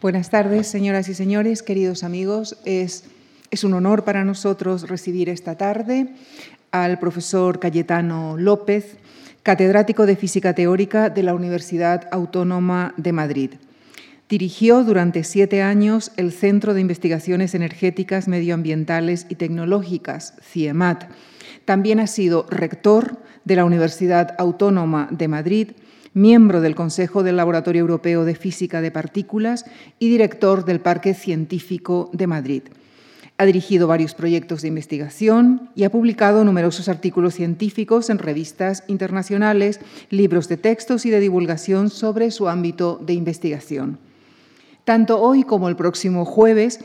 Buenas tardes, señoras y señores, queridos amigos. Es, es un honor para nosotros recibir esta tarde al profesor Cayetano López, catedrático de Física Teórica de la Universidad Autónoma de Madrid. Dirigió durante siete años el Centro de Investigaciones Energéticas, Medioambientales y Tecnológicas, CIEMAT. También ha sido rector de la Universidad Autónoma de Madrid, miembro del Consejo del Laboratorio Europeo de Física de Partículas y director del Parque Científico de Madrid. Ha dirigido varios proyectos de investigación y ha publicado numerosos artículos científicos en revistas internacionales, libros de textos y de divulgación sobre su ámbito de investigación. Tanto hoy como el próximo jueves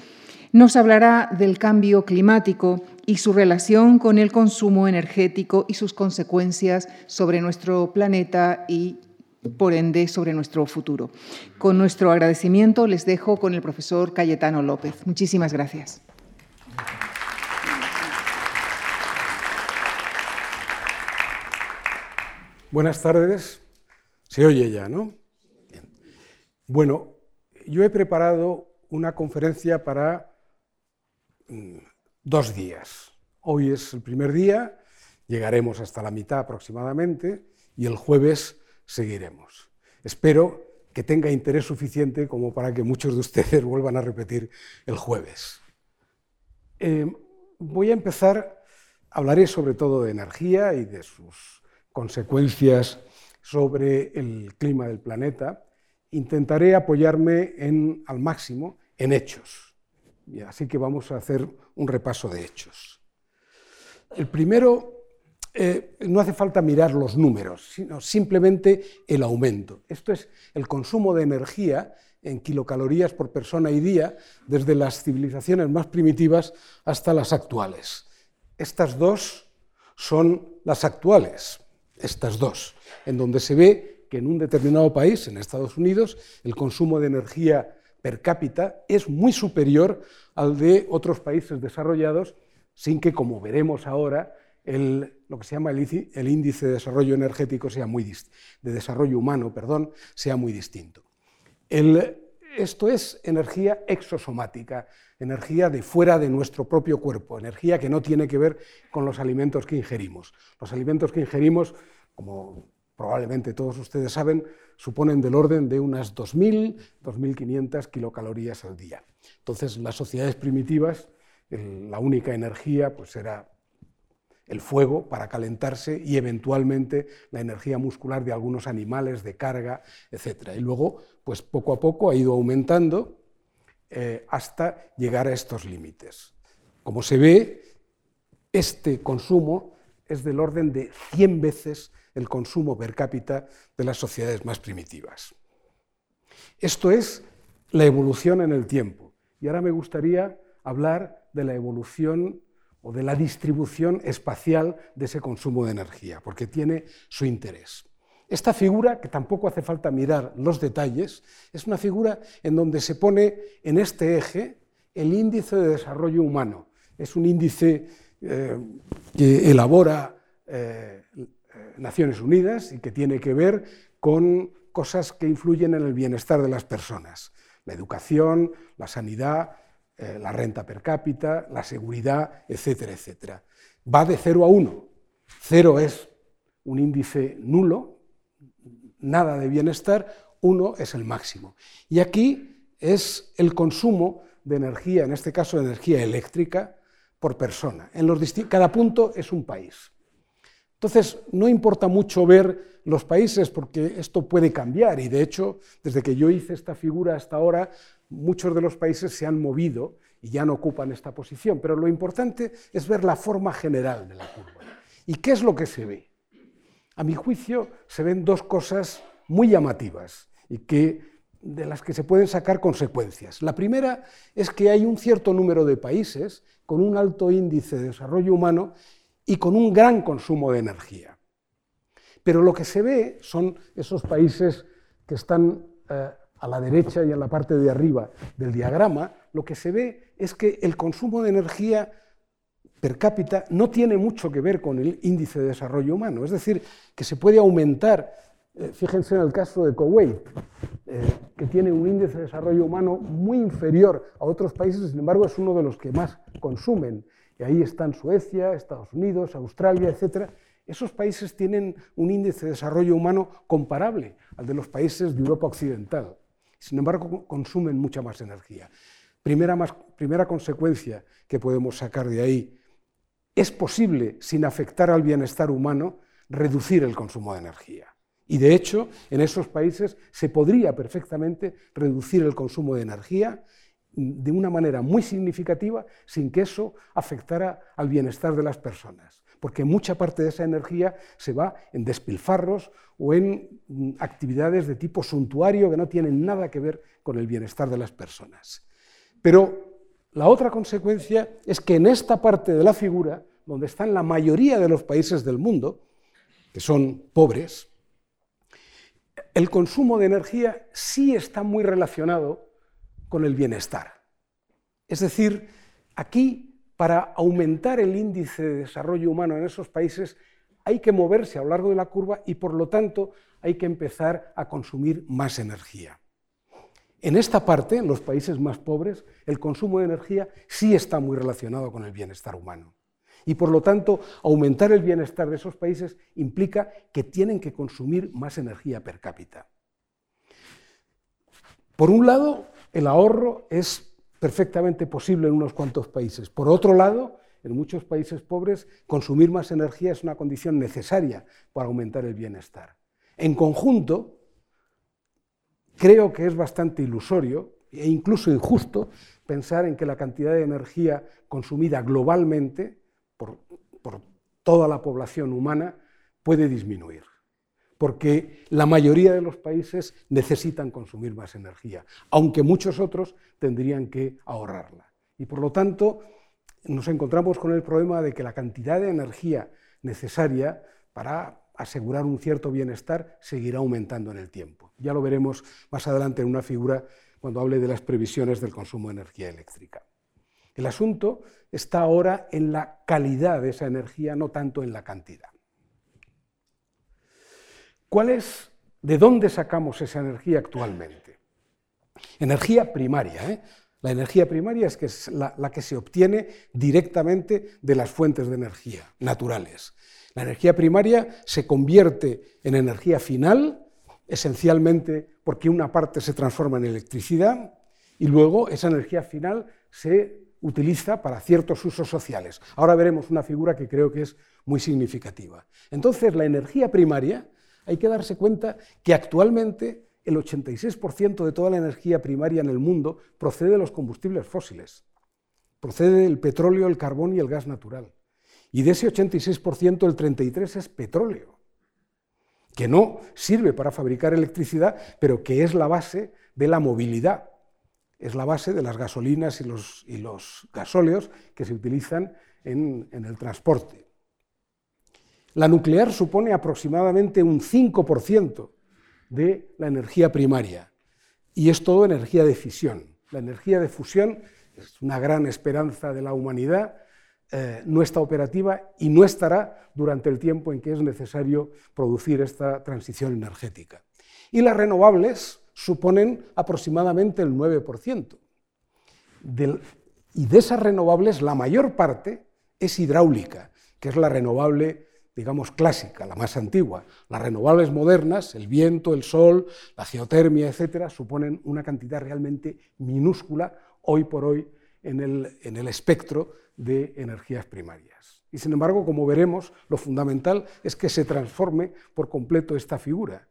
nos hablará del cambio climático y su relación con el consumo energético y sus consecuencias sobre nuestro planeta y, por ende, sobre nuestro futuro. Con nuestro agradecimiento les dejo con el profesor Cayetano López. Muchísimas gracias. Buenas tardes. Se oye ya, ¿no? Bueno, yo he preparado una conferencia para mm, dos días. Hoy es el primer día, llegaremos hasta la mitad aproximadamente y el jueves seguiremos. Espero que tenga interés suficiente como para que muchos de ustedes vuelvan a repetir el jueves. Eh, voy a empezar, hablaré sobre todo de energía y de sus consecuencias sobre el clima del planeta intentaré apoyarme al máximo en hechos. así que vamos a hacer un repaso de hechos. El primero, eh, no hace falta mirar los números, sino simplemente el aumento. Esto es el consumo de energía en kilocalorías por persona y día desde las civilizaciones más primitivas hasta las actuales. Estas dos son las actuales, estas dos, en donde se ve que en un determinado país, en Estados Unidos, el consumo de energía per cápita es muy superior al de otros países desarrollados, sin que, como veremos ahora, lo que se llama el, índice de desarrollo energético sea muy de desarrollo humano, perdón, sea muy distinto. esto es energía exosomática, energía de fuera de nuestro propio cuerpo, energía que no tiene que ver con los alimentos que ingerimos. Los alimentos que ingerimos, como probablemente todos ustedes saben, suponen del orden de unas 2.000, 2.500 kilocalorías al día. Entonces, las sociedades primitivas, la única energía pues era el fuego para calentarse y eventualmente la energía muscular de algunos animales, de carga, etc. Y luego, pues poco a poco ha ido aumentando eh, hasta llegar a estos límites. Como se ve, este consumo es del orden de 100 veces el consumo per cápita de las sociedades más primitivas. Esto es la evolución en el tiempo. Y ahora me gustaría hablar de la evolución o de la distribución espacial de ese consumo de energía, porque tiene su interés. Esta figura, que tampoco hace falta mirar los detalles, es una figura en donde se pone en este eje el índice de desarrollo humano. Es un índice eh, que elabora eh, Naciones Unidas y que tiene que ver con cosas que influyen en el bienestar de las personas. La educación, la sanidad, eh, la renta per cápita, la seguridad, etcétera, etcétera. Va de 0 a 1. 0 es un índice nulo, nada de bienestar, 1 es el máximo. Y aquí es el consumo de energía, en este caso de energía eléctrica, por persona. En los cada punto es un país. Entonces, no importa mucho ver los países porque esto puede cambiar y de hecho, desde que yo hice esta figura hasta ahora, muchos de los países se han movido y ya no ocupan esta posición, pero lo importante es ver la forma general de la curva. ¿Y qué es lo que se ve? A mi juicio se ven dos cosas muy llamativas y que de las que se pueden sacar consecuencias. La primera es que hay un cierto número de países con un alto índice de desarrollo humano y con un gran consumo de energía. Pero lo que se ve son esos países que están eh, a la derecha y a la parte de arriba del diagrama, lo que se ve es que el consumo de energía per cápita no tiene mucho que ver con el índice de desarrollo humano, es decir, que se puede aumentar Eh, fíjense en el caso de Kuwait, eh, que tiene un índice de desarrollo humano muy inferior a otros países, sin embargo es uno de los que más consumen. Y ahí están Suecia, Estados Unidos, Australia, etc. Esos países tienen un índice de desarrollo humano comparable al de los países de Europa Occidental. Sin embargo, consumen mucha más energía. Primera, primera consecuencia que podemos sacar de ahí, es posible, sin afectar al bienestar humano, reducir el consumo de energía. Y de hecho, en esos países se podría perfectamente reducir el consumo de energía de una manera muy significativa sin que eso afectara al bienestar de las personas, porque mucha parte de esa energía se va en despilfarros o en mm, actividades de tipo suntuario que no tienen nada que ver con el bienestar de las personas. Pero la otra consecuencia es que en esta parte de la figura, donde están la mayoría de los países del mundo, que son pobres, el consumo de energía sí está muy relacionado con el bienestar. Es decir, aquí, para aumentar el índice de desarrollo humano en esos países, hay que moverse a lo largo de la curva y, por lo tanto, hay que empezar a consumir más energía. En esta parte, en los países más pobres, el consumo de energía sí está muy relacionado con el bienestar humano. Y por lo tanto, aumentar el bienestar de esos países implica que tienen que consumir más energía per cápita. Por un lado, el ahorro es perfectamente posible en unos cuantos países. Por otro lado, en muchos países pobres, consumir más energía es una condición necesaria para aumentar el bienestar. En conjunto, creo que es bastante ilusorio e incluso injusto pensar en que la cantidad de energía consumida globalmente por, toda la población humana puede disminuir, porque la mayoría de los países necesitan consumir más energía, aunque muchos otros tendrían que ahorrarla. Y por lo tanto, nos encontramos con el problema de que la cantidad de energía necesaria para asegurar un cierto bienestar seguirá aumentando en el tiempo. Ya lo veremos más adelante en una figura cuando hable de las previsiones del consumo de energía eléctrica. El asunto está ahora en la calidad de esa energía, no tanto en la cantidad. ¿Cuál es, de dónde sacamos esa energía actualmente? Energía primaria. ¿eh? La energía primaria es, la, la que se obtiene directamente de las fuentes de energía naturales. La energía primaria se convierte en energía final, esencialmente porque una parte se transforma en electricidad y luego esa energía final se utiliza para ciertos usos sociales. Ahora veremos una figura que creo que es muy significativa. Entonces, la energía primaria, hay que darse cuenta que actualmente el 86% de toda la energía primaria en el mundo procede de los combustibles fósiles. Procede del petróleo, el carbón y el gas natural. Y de ese 86%, el 33% es petróleo, que no sirve para fabricar electricidad, pero que es la base de la movilidad es la base de las gasolinas y los, gasóleos que se utilizan en el transporte. La nuclear supone aproximadamente un 5% de la energía primaria y es todo energía de fisión. La energía de fusión es una gran esperanza de la humanidad, eh, no está operativa y no estará durante el tiempo en que es necesario producir esta transición energética. Y las renovables, suponen aproximadamente el 9%. y de esas renovables, la mayor parte es hidráulica, que es la renovable, digamos, clásica, la más antigua. Las renovables modernas, el viento, el sol, la geotermia, etcétera, suponen una cantidad realmente minúscula hoy por hoy en el, en el espectro de energías primarias. Y sin embargo, como veremos, lo fundamental es que se transforme por completo esta figura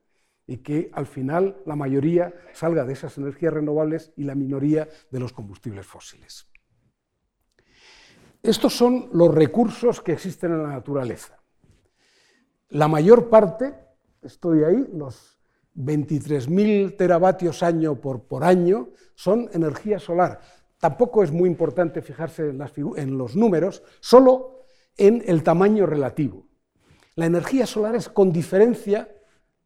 y que al final la mayoría salga de esas energías renovables y la minoría de los combustibles fósiles. Estos son los recursos que existen en la naturaleza. La mayor parte, estoy ahí, los 23.000 teravatios año por, año, son energía solar. Tampoco es muy importante fijarse en, en los números, solo en el tamaño relativo. La energía solar es con diferencia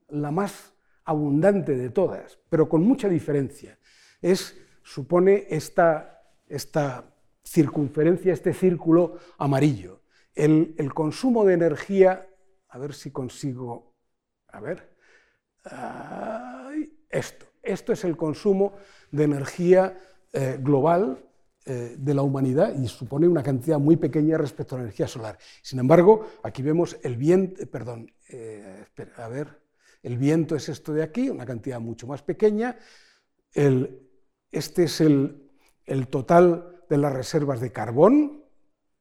la más abundante de todas, pero con mucha diferencia. Es, supone esta, esta circunferencia, este círculo amarillo. El, consumo de energía, a ver si consigo, a ver, esto. Esto es el consumo de energía eh, global eh, de la humanidad y supone una cantidad muy pequeña respecto a la energía solar. Sin embargo, aquí vemos el viento, perdón, a ver, el viento es esto de aquí, una cantidad mucho más pequeña. este es el, el total de las reservas de carbón,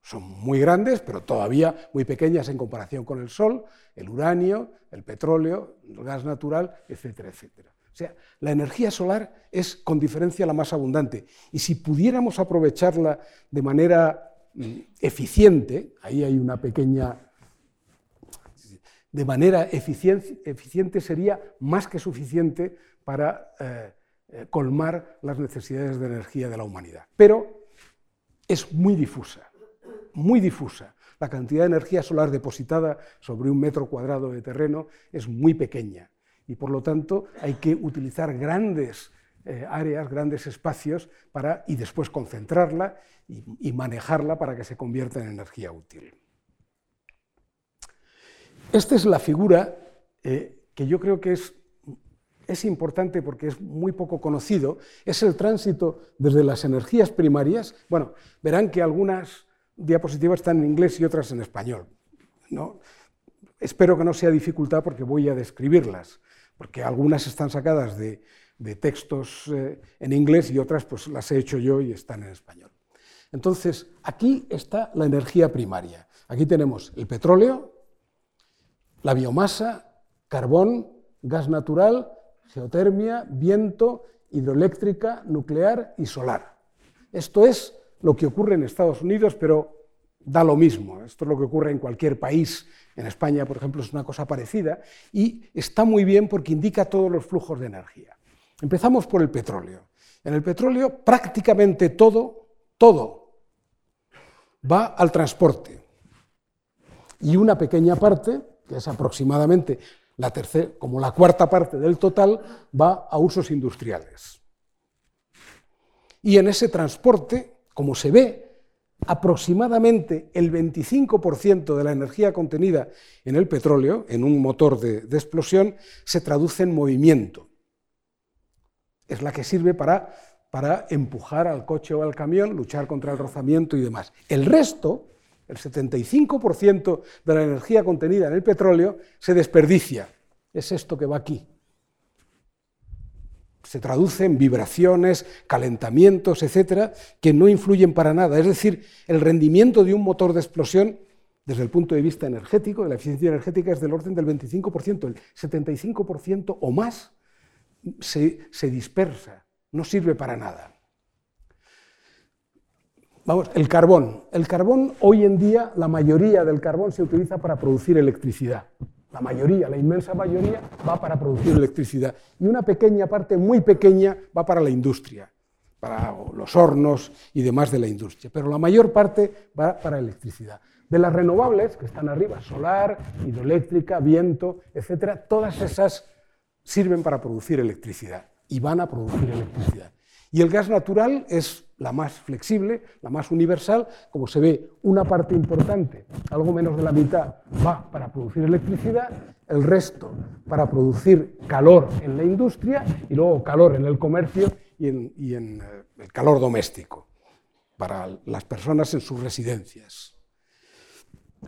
son muy grandes, pero todavía muy pequeñas en comparación con el Sol, el uranio, el petróleo, el gas natural, etcétera, etcétera. O sea, la energía solar es con diferencia la más abundante. Y si pudiéramos aprovecharla de manera mm, eficiente, ahí hay una pequeña... De manera eficiente, sería más que suficiente para eh, eh, colmar las necesidades de energía de la humanidad. Pero es muy difusa, muy difusa. La cantidad de energía solar depositada sobre un metro cuadrado de terreno es muy pequeña y por lo tanto hay que utilizar grandes eh, áreas, grandes espacios para, y después concentrarla y, manejarla para que se convierta en energía útil. Esta es la figura eh, que yo creo que es es importante porque es muy poco conocido, es el tránsito desde las energías primarias. Bueno, verán que algunas diapositivas están en inglés y otras en español. ¿no? Espero que no sea dificultad porque voy a describirlas, porque algunas están sacadas de, textos eh, en inglés y otras pues las he hecho yo y están en español. Entonces, aquí está la energía primaria. Aquí tenemos el petróleo, la biomasa, carbón, gas natural geotermia, viento, hidroeléctrica, nuclear y solar. Esto es lo que ocurre en Estados Unidos, pero da lo mismo. Esto es lo que ocurre en cualquier país. En España, por ejemplo, es una cosa parecida y está muy bien porque indica todos los flujos de energía. Empezamos por el petróleo. En el petróleo prácticamente todo, todo va al transporte. Y una pequeña parte, que es aproximadamente la tercera, como la cuarta parte del total, va a usos industriales. Y en ese transporte, como se ve, aproximadamente el 25% de la energía contenida en el petróleo, en un motor de, explosión, se traduce en movimiento. Es la que sirve para, para empujar al coche o al camión, luchar contra el rozamiento y demás. El resto, el 75% de la energía contenida en el petróleo se desperdicia. Es esto que va aquí. Se traduce en vibraciones, calentamientos, etcétera, que no influyen para nada. Es decir, el rendimiento de un motor de explosión, desde el punto de vista energético, de la eficiencia energética, es del orden del 25%. El 75% o más se, se dispersa, no sirve para nada. Vamos, el carbón. El carbón, hoy en día, la mayoría del carbón se utiliza para producir electricidad. La mayoría, la inmensa mayoría, va para producir electricidad. Y una pequeña parte, muy pequeña, va para la industria, para los hornos y demás de la industria. Pero la mayor parte va para electricidad. De las renovables, que están arriba, solar, hidroeléctrica, viento, etcétera, todas esas sirven para producir electricidad y van a producir electricidad. Y el gas natural es la más flexible, la más universal, como se ve, una parte importante, algo menos de la mitad, va para producir electricidad, el resto para producir calor en la industria y luego calor en el comercio y en, eh, el calor doméstico, para las personas en sus residencias.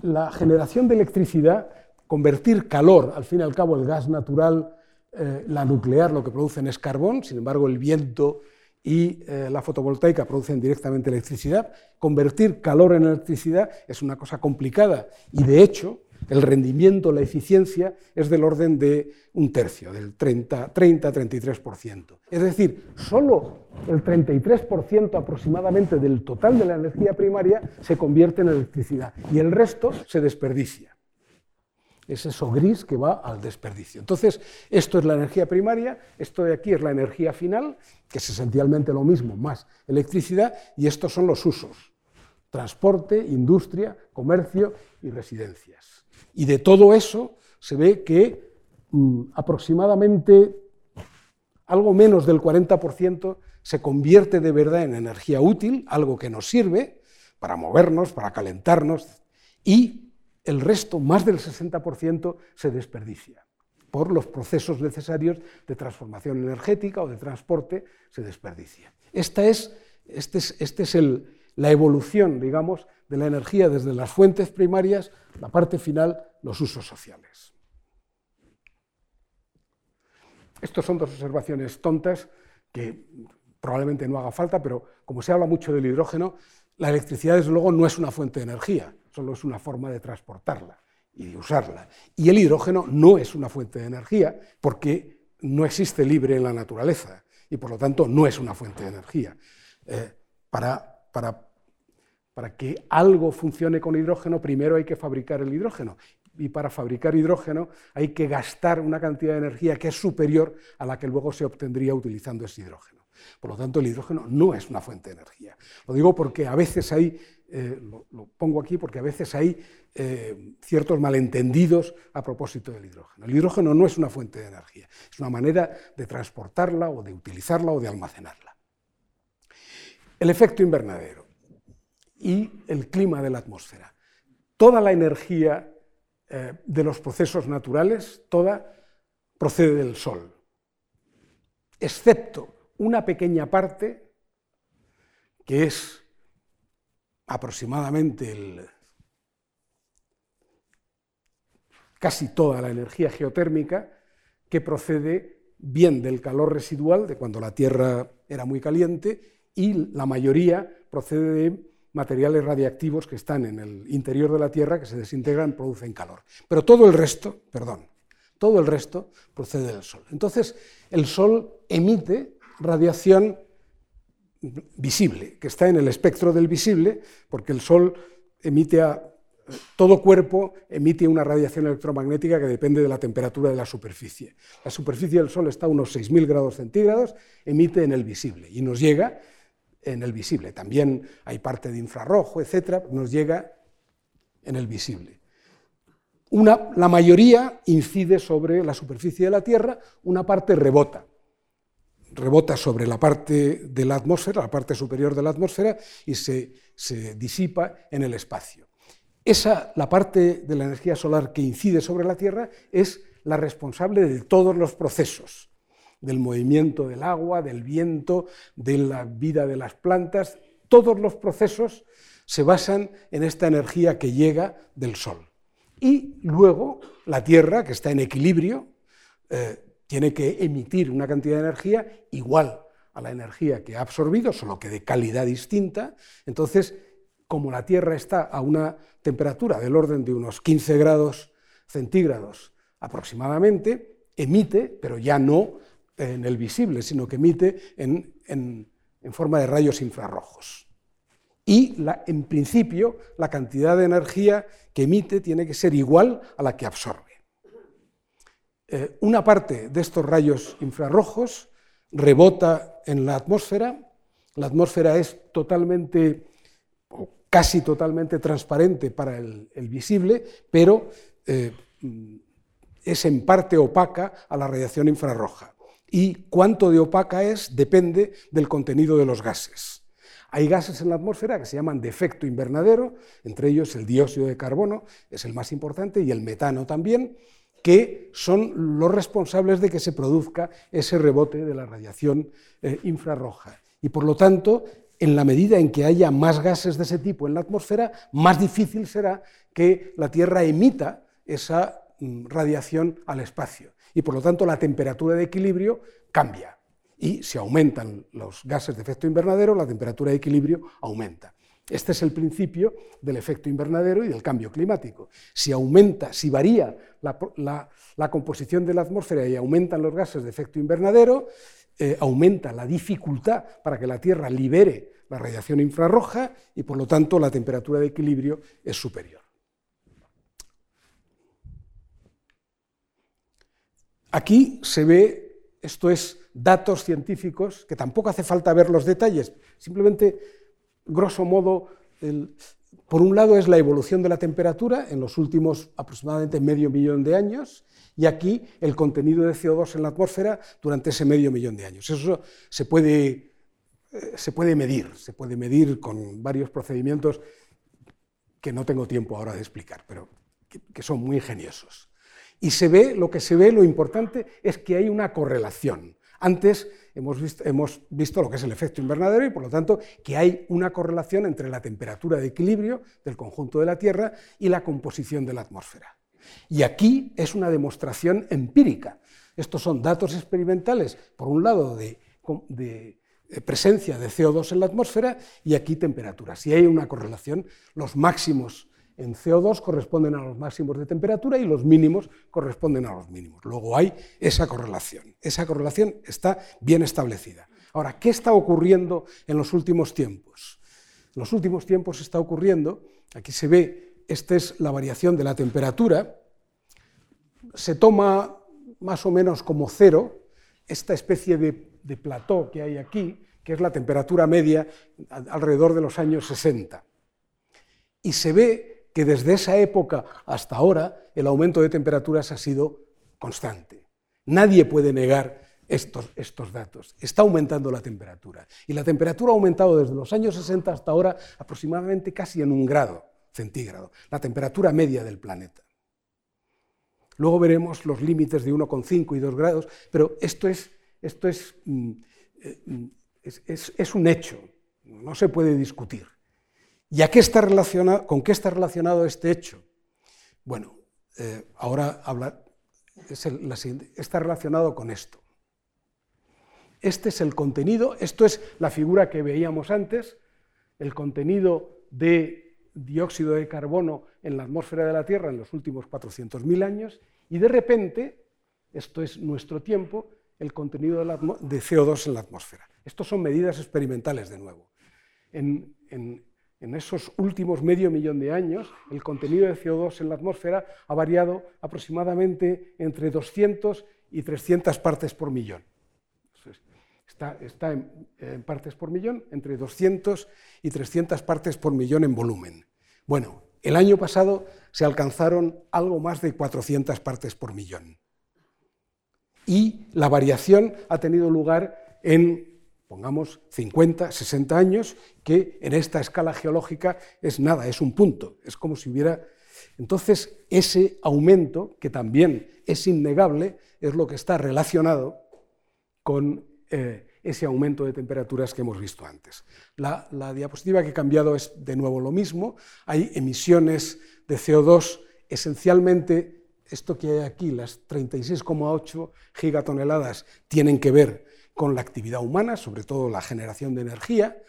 La generación de electricidad, convertir calor, al fin y al cabo el gas natural, eh, la nuclear lo que producen es carbón, sin embargo el viento y eh, la fotovoltaica producen directamente electricidad. Convertir calor en electricidad es una cosa complicada y de hecho el rendimiento, la eficiencia es del orden de un tercio, del 30-33%. Es decir, solo el 33% aproximadamente del total de la energía primaria se convierte en electricidad y el resto se desperdicia es eso gris que va al desperdicio. Entonces, esto es la energía primaria, esto de aquí es la energía final, que es esencialmente lo mismo, más electricidad, y estos son los usos, transporte, industria, comercio y residencias. Y de todo eso se ve que mm, aproximadamente algo menos del 40% se convierte de verdad en energía útil, algo que nos sirve para movernos, para calentarnos, y el resto, más del 60%, se desperdicia. por los procesos necesarios de transformación energética o de transporte, se desperdicia. Esta es, este es, este es la evolución, digamos, de la energía desde las fuentes primarias, la parte final, los usos sociales. Estos son dos observaciones tontas que probablemente no haga falta, pero como se habla mucho del hidrógeno, la electricidad, desde luego, no es una fuente de energía, solo es una forma de transportarla y de usarla. Y el hidrógeno no es una fuente de energía porque no existe libre en la naturaleza y por lo tanto no es una fuente de energía. Eh, para, para, para que algo funcione con hidrógeno, primero hay que fabricar el hidrógeno y para fabricar hidrógeno hay que gastar una cantidad de energía que es superior a la que luego se obtendría utilizando ese hidrógeno. Por lo tanto, el hidrógeno no es una fuente de energía. Lo digo porque a veces hay, eh, lo, pongo aquí porque a veces hay eh, ciertos malentendidos a propósito del hidrógeno. El hidrógeno no es una fuente de energía, es una manera de transportarla o de utilizarla o de almacenarla. El efecto invernadero y el clima de la atmósfera. Toda la energía eh, de los procesos naturales, toda procede del Sol, excepto una pequeña parte, que es aproximadamente casi toda la energía geotérmica, que procede bien del calor residual, de cuando la Tierra era muy caliente, y la mayoría procede de materiales radiactivos que están en el interior de la Tierra, que se desintegran, producen calor. Pero todo el resto, perdón, todo el resto procede del Sol. Entonces, el Sol emite radiación visible, que está en el espectro del visible, porque el Sol emite a todo cuerpo emite una radiación electromagnética que depende de la temperatura de la superficie. La superficie del Sol está a unos 6.000 grados centígrados, emite en el visible y nos llega en el visible. También hay parte de infrarrojo, etcétera, nos llega en el visible. Una, la mayoría incide sobre la superficie de la Tierra, una parte rebota rebota sobre la parte de la atmósfera, la parte superior de la atmósfera, y se, disipa en el espacio. Esa, la parte de la energía solar que incide sobre la Tierra, es la responsable de todos los procesos, del movimiento del agua, del viento, de la vida de las plantas. Todos los procesos se basan en esta energía que llega del Sol. Y luego la Tierra, que está en equilibrio, eh, tiene que emitir una cantidad de energía igual a la energía que ha absorbido, solo que de calidad distinta. Entonces, como la Tierra está a una temperatura del orden de unos 15 grados centígrados aproximadamente, emite, pero ya no en el visible, sino que emite en, forma de rayos infrarrojos. Y en principio la cantidad de energía que emite tiene que ser igual a la que absorbe. Eh, una parte de estos rayos infrarrojos rebota en la atmósfera. La atmósfera es totalmente o casi totalmente transparente para el, visible, pero eh, es en parte opaca a la radiación infrarroja. Y cuánto de opaca es depende del contenido de los gases. Hay gases en la atmósfera que se llaman de efecto invernadero, entre ellos el dióxido de carbono es el más importante y el metano también, que son los responsables de que se produzca ese rebote de la radiación eh, infrarroja. Y por lo tanto, en la medida en que haya más gases de ese tipo en la atmósfera, más difícil será que la Tierra emita esa mm, radiación al espacio. Y por lo tanto, la temperatura de equilibrio cambia. Y si aumentan los gases de efecto invernadero, la temperatura de equilibrio aumenta. Este es el principio del efecto invernadero y del cambio climático. Si aumenta, si varía la, composición de la atmósfera y aumentan los gases de efecto invernadero, eh, aumenta la dificultad para que la Tierra libere la radiación infrarroja y por lo tanto la temperatura de equilibrio es superior. Aquí se ve, esto es datos científicos, que tampoco hace falta ver los detalles, simplemente grosso modo, por un lado es la evolución de la temperatura en los últimos aproximadamente medio millón de años y aquí el contenido de CO2 en la atmósfera durante ese medio millón de años. Eso se puede, eh, se puede medir, se puede medir con varios procedimientos que no tengo tiempo ahora de explicar, pero que, son muy ingeniosos. Y se ve, lo que se ve, lo importante es que hay una correlación. Antes hemos visto, hemos visto, lo que es el efecto invernadero y por lo tanto que hay una correlación entre la temperatura de equilibrio del conjunto de la Tierra y la composición de la atmósfera. Y aquí es una demostración empírica. Estos son datos experimentales, por un lado, de, presencia de CO2 en la atmósfera y aquí temperatura. Si hay una correlación, los máximos en CO2 corresponden a los máximos de temperatura y los mínimos corresponden a los mínimos. Luego hay esa correlación. Esa correlación está bien establecida. Ahora, ¿qué está ocurriendo en los últimos tiempos? En los últimos tiempos está ocurriendo, aquí se ve, esta es la variación de la temperatura, se toma más o menos como cero esta especie de, de plató que hay aquí, que es la temperatura media alrededor de los años 60. Y se ve que desde esa época hasta ahora el aumento de temperaturas ha sido constante. Nadie puede negar estos, datos. Está aumentando la temperatura. Y la temperatura ha aumentado desde los años 60 hasta ahora aproximadamente casi en un grado centígrado, la temperatura media del planeta. Luego veremos los límites de 1,5 y 2 grados, pero esto es, esto es, mm, eh, mm, es, es un hecho, no se puede discutir. ¿Y a qué está relacionado, con qué está relacionado este hecho? Bueno, eh, ahora hablar, está relacionado con esto. Este es el contenido, esto es la figura que veíamos antes, el contenido de dióxido de carbono en la atmósfera de la Tierra en los últimos 400.000 años, y de repente, esto es nuestro tiempo, el contenido de, CO2 en la atmósfera. Estos son medidas experimentales de nuevo. En, en esos últimos medio millón de años, el contenido de CO2 en la atmósfera ha variado aproximadamente entre 200 y 300 partes por millón. Está, en, partes por millón, entre 200 y 300 partes por millón en volumen. Bueno, el año pasado se alcanzaron algo más de 400 partes por millón. Y la variación ha tenido lugar en pongamos 50, 60 años, que en esta escala geológica es nada, es un punto, es como si hubiera... Entonces, ese aumento, que también es innegable, es lo que está relacionado con eh, ese aumento de temperaturas que hemos visto antes. La, la diapositiva que he cambiado es de nuevo lo mismo, hay emisiones de CO2 esencialmente esto que hay aquí, las 36,8 gigatoneladas, tienen que ver con la actividad humana, sobre todo la generación de energía,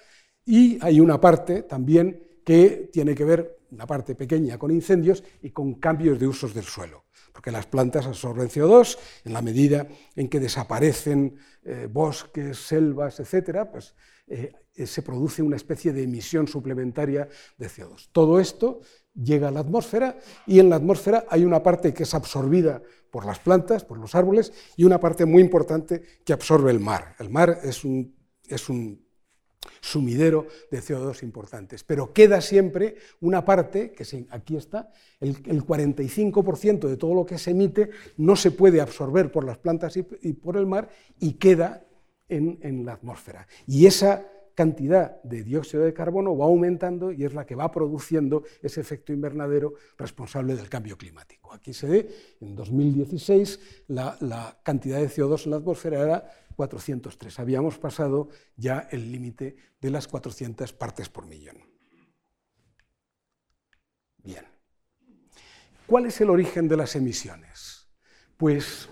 y hay una parte también que tiene que ver, una parte pequeña, con incendios y con cambios de usos del suelo, porque las plantas absorben CO2 en la medida en que desaparecen eh, bosques, selvas, etc., pues eh, se produce una especie de emisión suplementaria de CO2. Todo esto llega a la atmósfera y en la atmósfera hay una parte que es absorbida por las plantas, por los árboles, y una parte muy importante que absorbe el mar. El mar es un, es un sumidero de CO2 importantes, pero queda siempre una parte, que aquí está, el, 45% de todo lo que se emite no se puede absorber por las plantas y, por el mar y queda en, en la atmósfera. Y esa cantidad de dióxido de carbono va aumentando y es la que va produciendo ese efecto invernadero responsable del cambio climático. Aquí se ve, en 2016, la, cantidad de CO2 en la atmósfera era 403. Habíamos pasado ya el límite de las 400 partes por millón. Bien. ¿Cuál es el origen de las emisiones? Pues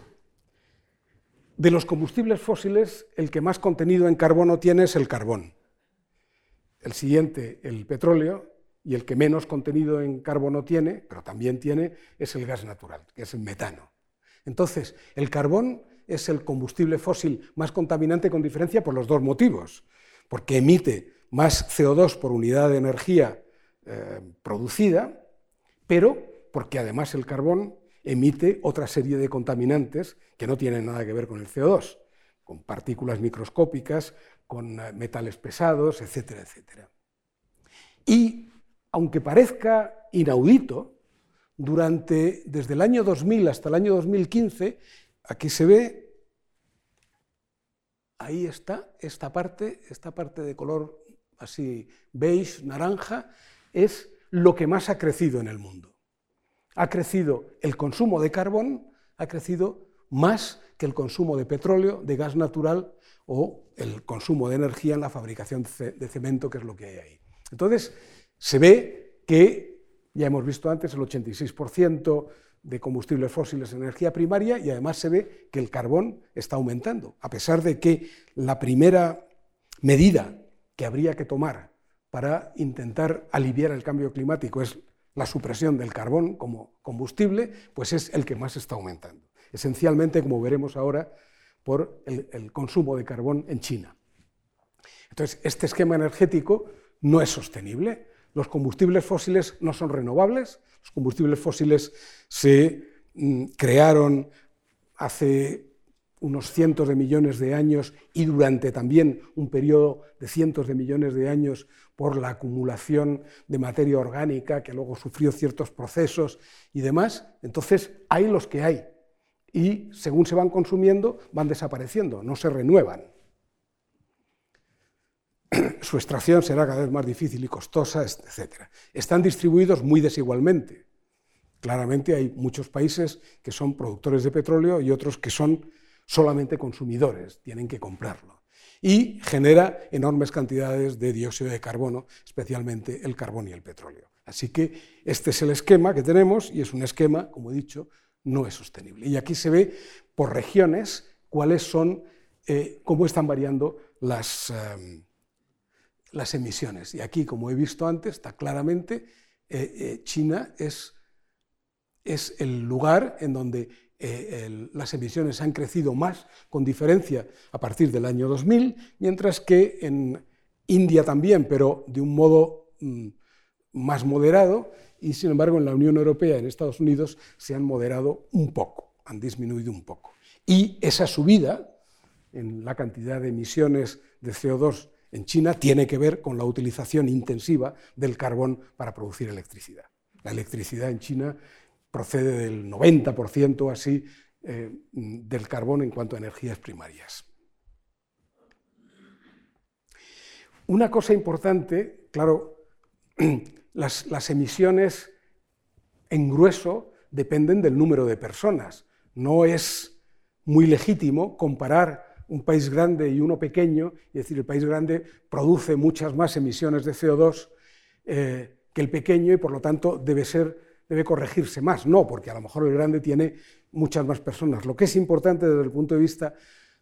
de los combustibles fósiles, el que más contenido en carbono tiene es el carbón. El siguiente, el petróleo, y el que menos contenido en carbono tiene, pero también tiene, es el gas natural, que es el metano. Entonces, el carbón es el combustible fósil más contaminante con diferencia por los dos motivos, porque emite más CO2 por unidad de energía eh, producida, pero porque además el carbón emite otra serie de contaminantes que no tienen nada que ver con el CO2, con partículas microscópicas, con eh, metales pesados, etcétera, etcétera. Y aunque parezca inaudito, durante, desde el año 2000 hasta el año 2015, aquí se ve, ahí está, esta parte, esta parte de color así beige, naranja, es lo que más ha crecido en el mundo. ha crecido el consumo de carbón, ha crecido más que el consumo de petróleo, de gas natural o el consumo de energía en la fabricación de cemento, que es lo que hay ahí. Entonces, se ve que, ya hemos visto antes, el 86% de combustibles fósiles en energía primaria y además se ve que el carbón está aumentando, a pesar de que la primera medida que habría que tomar para intentar aliviar el cambio climático es la supresión del carbón como combustible, pues es el que más está aumentando. Esencialmente, como veremos ahora, por el, consumo de carbón en China. Entonces, este esquema energético no es sostenible. Los combustibles fósiles no son renovables. Los combustibles fósiles se mm, crearon hace unos cientos de millones de años y durante también un periodo de cientos de millones de años por la acumulación de materia orgánica que luego sufrió ciertos procesos y demás. Entonces, hay los que hay y según se van consumiendo van desapareciendo, no se renuevan. Su extracción será cada vez más difícil y costosa, etc. Están distribuidos muy desigualmente. Claramente hay muchos países que son productores de petróleo y otros que son solamente consumidores, tienen que comprarlo. Y genera enormes cantidades de dióxido de carbono, especialmente el carbón y el petróleo. Así que este es el esquema que tenemos y es un esquema, como he dicho, no es sostenible. Y aquí se ve por regiones cuáles son, eh, cómo están variando las, em, las, emisiones. Y aquí, como he visto antes, está claramente eh, eh, China es, es, el lugar en donde las emisiones han crecido más, con diferencia, a partir del año 2000, mientras que en India también, pero de un modo mm, más moderado, y sin embargo en la Unión Europea en Estados Unidos se han moderado un poco, han disminuido un poco. Y esa subida en la cantidad de emisiones de CO2 en China tiene que ver con la utilización intensiva del carbón para producir electricidad. La electricidad en China procede del 90% así eh, del carbón en cuanto a energías primarias. Una cosa importante, claro, las, emisiones en grueso dependen del número de personas. No es muy legítimo comparar un país grande y uno pequeño, y decir, el país grande produce muchas más emisiones de CO2 eh, que el pequeño y por lo tanto debe, ser, debe corregirse más. No, porque a lo mejor el grande tiene muchas más personas. Lo que es importante desde el punto de vista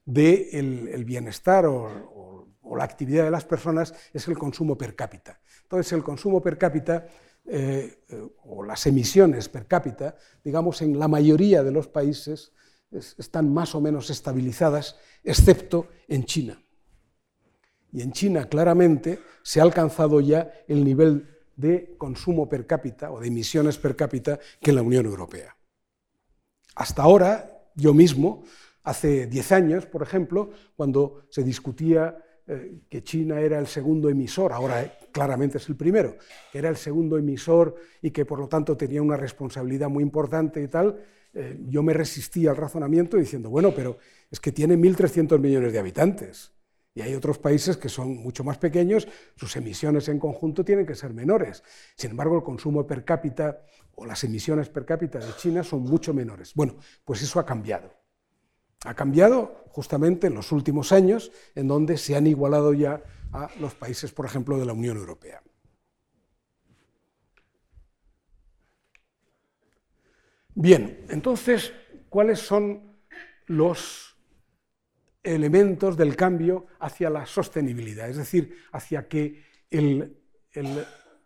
del bienestar o, o la actividad de las personas es el consumo per cápita. Entonces, el consumo per cápita eh, eh, o las emisiones per cápita, digamos, en la mayoría de los países están más o menos estabilizadas, excepto en China. Y en China, claramente, se ha alcanzado ya el nivel de consumo per cápita o de emisiones per cápita que en la Unión Europea. Hasta ahora, yo mismo, hace 10 años, por ejemplo, cuando se discutía eh, que China era el segundo emisor, ahora claramente es el primero, era el segundo emisor y que por lo tanto tenía una responsabilidad muy importante y tal, eh, yo me resistí al razonamiento diciendo, bueno, pero es que tiene 1.300 millones de habitantes y hay otros países que son mucho más pequeños, sus emisiones en conjunto tienen que ser menores. Sin embargo, el consumo per cápita o las emisiones per cápita de China son mucho menores. Bueno, pues eso ha cambiado. Ha cambiado justamente en los últimos años, en donde se han igualado ya a los países, por ejemplo, de la Unión Europea. Bien, entonces, ¿cuáles son los elementos del cambio hacia la sostenibilidad? Es decir, hacia que el,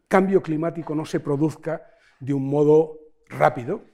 cambio climático no se produzca de un modo rápido,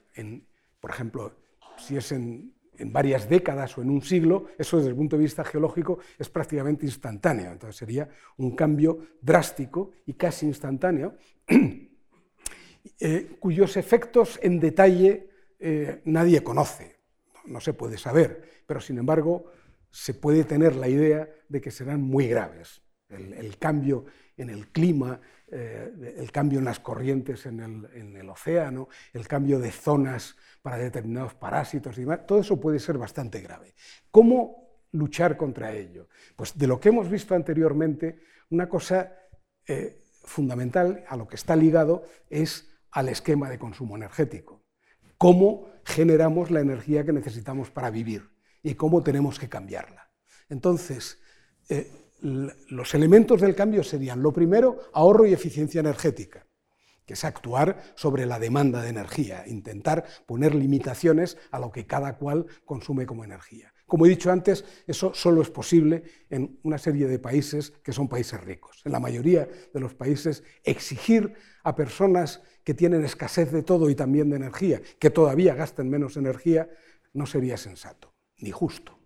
por ejemplo, si es en en varias décadas o en un siglo, eso desde el punto de vista geológico es prácticamente instantáneo. Entonces sería un cambio drástico y casi instantáneo, eh, cuyos efectos en detalle eh, nadie conoce, no se puede saber, pero sin embargo se puede tener la idea de que serán muy graves. El, cambio en el clima, eh, el cambio en las corrientes en el, océano, el cambio de zonas para determinados parásitos y demás, todo eso puede ser bastante grave. ¿Cómo luchar contra ello? Pues de lo que hemos visto anteriormente, una cosa eh, fundamental a lo que está ligado es al esquema de consumo energético. cómo generamos la energía que necesitamos para vivir y cómo tenemos que cambiarla. Entonces, eh, los elementos del cambio serían, lo primero, ahorro y eficiencia energética, que es actuar sobre la demanda de energía, intentar poner limitaciones a lo que cada cual consume como energía. Como he dicho antes, eso solo es posible en una serie de países que son países ricos. En la mayoría de los países, exigir a personas que tienen escasez de todo y también de energía, que todavía gasten menos energía, no sería sensato ni justo.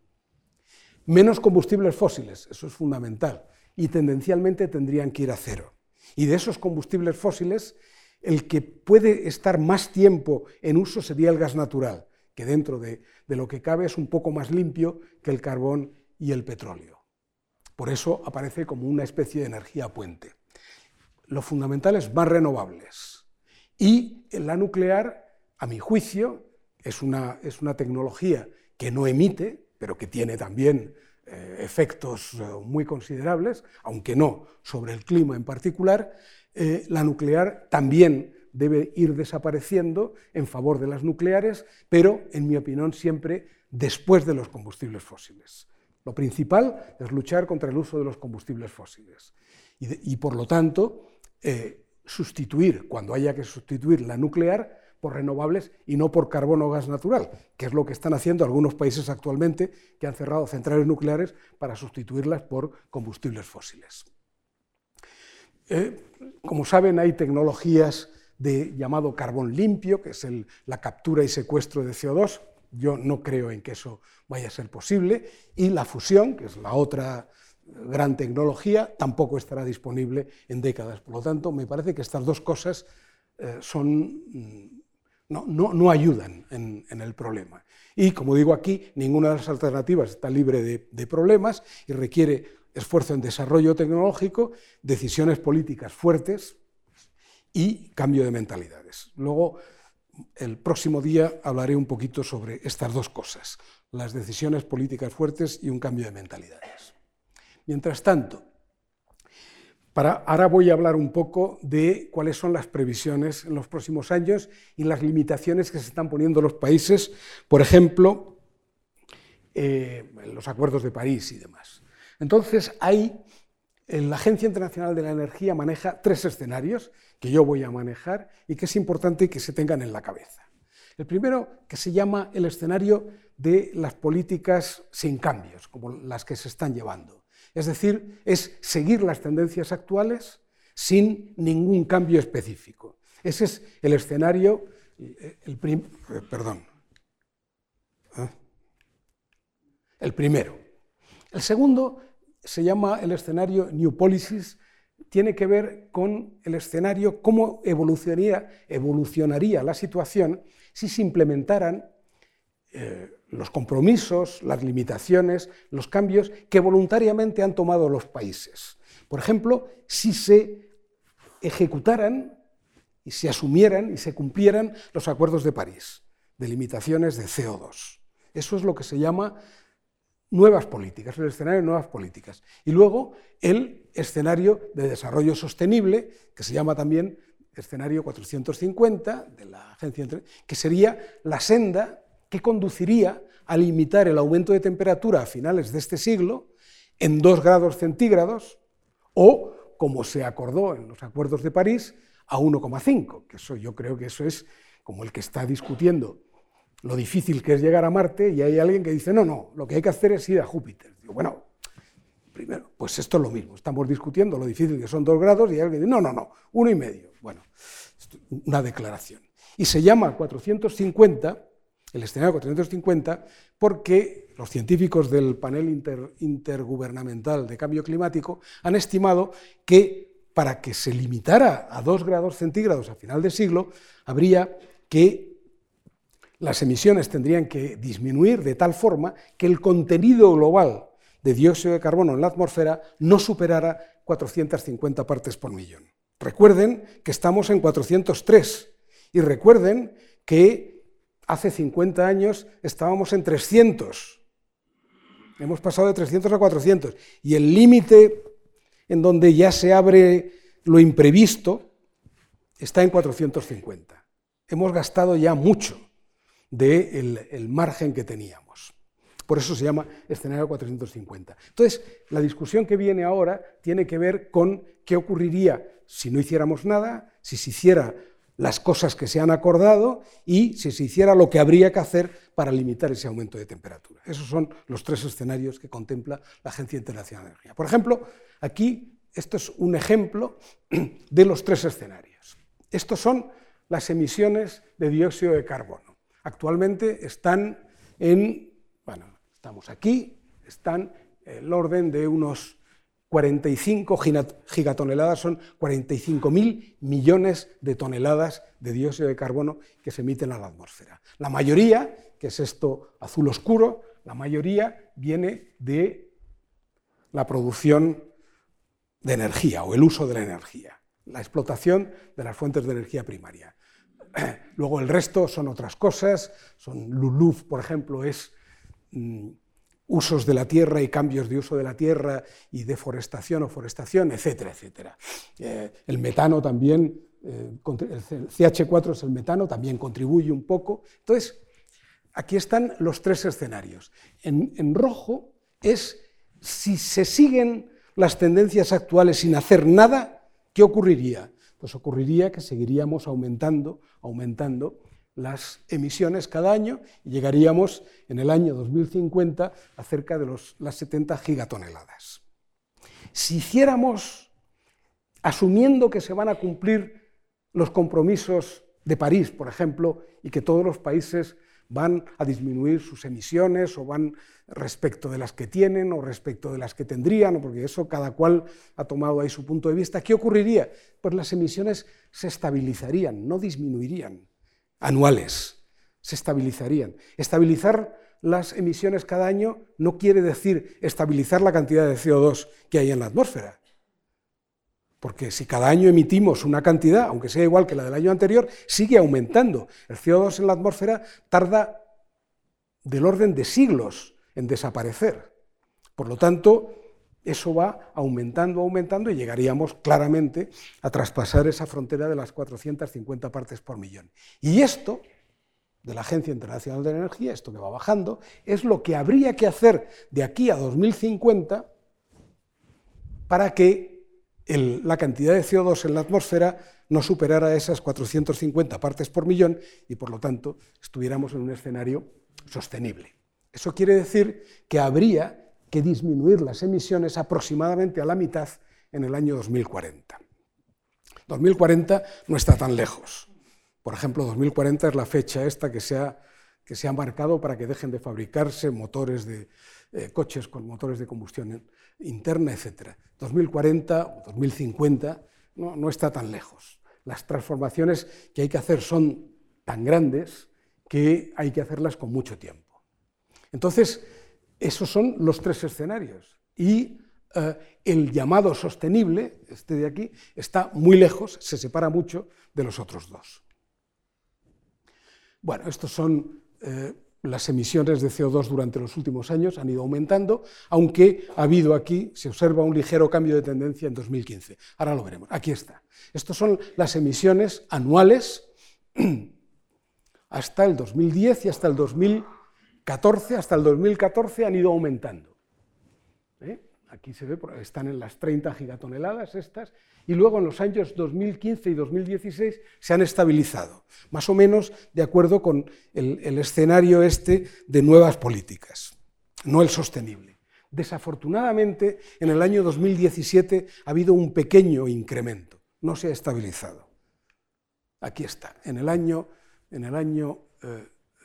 Menos combustibles fósiles, eso es fundamental, y tendencialmente tendrían que ir a cero. Y de esos combustibles fósiles, el que puede estar más tiempo en uso sería el gas natural, que dentro de, lo que cabe es un poco más limpio que el carbón y el petróleo. Por eso aparece como una especie de energía puente. Lo fundamental es más renovables. Y la nuclear, a mi juicio, es una, es una tecnología que no emite, pero que tiene también eh, efectos eh, muy considerables, aunque no sobre el clima en particular, eh, la nuclear también debe ir desapareciendo en favor de las nucleares, pero, en mi opinión, siempre después de los combustibles fósiles. Lo principal es luchar contra el uso de los combustibles fósiles y, por lo tanto, sustituir, cuando haya que sustituir la nuclear, por renovables y no por carbón o gas natural, que es lo que están haciendo algunos países actualmente que han cerrado centrales nucleares para sustituirlas por combustibles fósiles. Eh, como saben, hay tecnologías de llamado carbón limpio, que es la captura y secuestro de CO2. Yo no creo en que eso vaya a ser posible. Y la fusión, que es la otra gran tecnología, tampoco estará disponible en décadas. Por lo tanto, me parece que estas dos cosas eh, son mm, no, ayudan en, el problema. Y, como digo aquí, ninguna de las alternativas está libre de, problemas y requiere esfuerzo en desarrollo tecnológico, decisiones políticas fuertes y cambio de mentalidades. Luego, el próximo día hablaré un poquito sobre estas dos cosas, las decisiones políticas fuertes y un cambio de mentalidades. Mientras tanto, ahora voy a hablar un poco de cuáles son las previsiones en los próximos años y las limitaciones que se están poniendo los países, por ejemplo, eh, los acuerdos de París y demás. Entonces, hay, la Agencia Internacional de la Energía maneja tres escenarios que yo voy a manejar y que es importante que se tengan en la cabeza. El primero, que se llama el escenario de las políticas sin cambios, como las que se están llevando. Es decir, es seguir las tendencias actuales sin ningún cambio específico. Ese es el escenario, eh, el eh, perdón, ¿eh? el primero. El segundo se llama el escenario New Policies, tiene que ver con el escenario, cómo evolucionaría, evolucionaría la situación si se implementaran los compromisos, las limitaciones, los cambios que voluntariamente han tomado los países. Por ejemplo, si se ejecutaran y se asumieran y se cumplieran los acuerdos de París de limitaciones de CO2. Eso es lo que se llama nuevas políticas, el escenario de nuevas políticas. Y luego el escenario de desarrollo sostenible, que se llama también escenario 450 de la Agencia, que sería la senda que conduciría a limitar el aumento de temperatura a finales de este siglo en 2 grados centígrados o, como se acordó en los acuerdos de París, a 1,5, que eso yo creo que eso es como el que está discutiendo lo difícil que es llegar a Marte y hay alguien que dice, no, no, lo que hay que hacer es ir a Júpiter. Digo, bueno, primero, pues esto es lo mismo, estamos discutiendo lo difícil que son 2 grados y hay alguien que dice, no, no, no, uno y medio. Bueno, una declaración. Y se llama 450 el escenario 450, porque los científicos del panel intergubernamental de cambio climático han estimado que para que se limitara a 2 grados centígrados a final de siglo, habría que las emisiones tendrían que disminuir de tal forma que el contenido global de dióxido de carbono en la atmósfera no superara 450 partes por millón. Recuerden que estamos en 403 y recuerden que hace 50 años estábamos en 300. Hemos pasado de 300 a 400. Y el límite en donde ya se abre lo imprevisto está en 450. Hemos gastado ya mucho del margen que teníamos. Por eso se llama escenario 450. Entonces, la discusión que viene ahora tiene que ver con qué ocurriría si no hiciéramos nada, si se hiciera las cosas que se han acordado y si se hiciera lo que habría que hacer para limitar ese aumento de temperatura. Esos son los tres escenarios que contempla la Agencia Internacional de Energía. Por ejemplo, aquí esto es un ejemplo de los tres escenarios. Estos son las emisiones de dióxido de carbono. Actualmente están en, bueno, estamos aquí, están el orden de unos 45 gigatoneladas, son 45.000 millones de toneladas de dióxido de carbono que se emiten a la atmósfera. La mayoría, que es esto azul oscuro, la mayoría viene de la producción de energía o el uso de la energía, la explotación de las fuentes de energía primaria. Luego el resto son otras cosas, son LULUF, por ejemplo, es mm, usos de la tierra y cambios de uso de la tierra y deforestación o forestación, etcétera, etcétera. Eh, el metano también, eh, el CH4 es el metano, también contribuye un poco. Entonces, aquí están los tres escenarios. En, en rojo es si se siguen las tendencias actuales sin hacer nada, ¿qué ocurriría? Pues ocurriría que seguiríamos aumentando, aumentando las emisiones cada año y llegaríamos en el año 2050 a cerca de las 70 gigatoneladas. Si hiciéramos, asumiendo que se van a cumplir los compromisos de París, por ejemplo, y que todos los países van a disminuir sus emisiones o van respecto de las que tienen o respecto de las que tendrían, porque eso cada cual ha tomado ahí su punto de vista. ¿Qué ocurriría? Pues las emisiones se estabilizarían, no disminuirían, anuales, se estabilizarían. Estabilizar las emisiones cada año no quiere decir estabilizar la cantidad de CO2 que hay en la atmósfera. Porque si cada año emitimos una cantidad, aunque sea igual que la del año anterior, sigue aumentando. El CO2 en la atmósfera tarda del orden de siglos en desaparecer. Por lo tanto, eso va aumentando, aumentando y llegaríamos claramente a traspasar esa frontera de las 450 partes por millón. Y esto, de la Agencia Internacional de Energía, esto que va bajando, es lo que habría que hacer de aquí a 2050 para que la cantidad de CO2 en la atmósfera no superara esas 450 partes por millón y por lo tanto estuviéramos en un escenario sostenible. Eso quiere decir que habría que disminuir las emisiones aproximadamente a la mitad en el año 2040. 2040 no está tan lejos. Por ejemplo, 2040 es la fecha esta que se ha, que se ha marcado para que dejen de fabricarse motores de eh, coches con motores de combustión interna, etc. 2040 o 2050 no, no está tan lejos. Las transformaciones que hay que hacer son tan grandes que hay que hacerlas con mucho tiempo. Entonces, esos son los tres escenarios. Y eh, el llamado sostenible, este de aquí, está muy lejos, se separa mucho de los otros dos. Bueno, estos son eh, las emisiones de CO2 durante los últimos años han ido aumentando, aunque ha habido aquí, se observa un ligero cambio de tendencia en 2015. Ahora lo veremos. Aquí está. Estas son las emisiones anuales hasta el 2010 y hasta el 2014. Hasta el 2014 han ido aumentando. ¿Eh? Aquí se ve, están en las 30 gigatoneladas estas, y luego en los años 2015 y 2016 se han estabilizado, más o menos de acuerdo con el, escenario este de nuevas políticas, no el sostenible. Desafortunadamente, en el año 2017 ha habido un pequeño incremento, no se ha estabilizado. Aquí está, en el año, en el año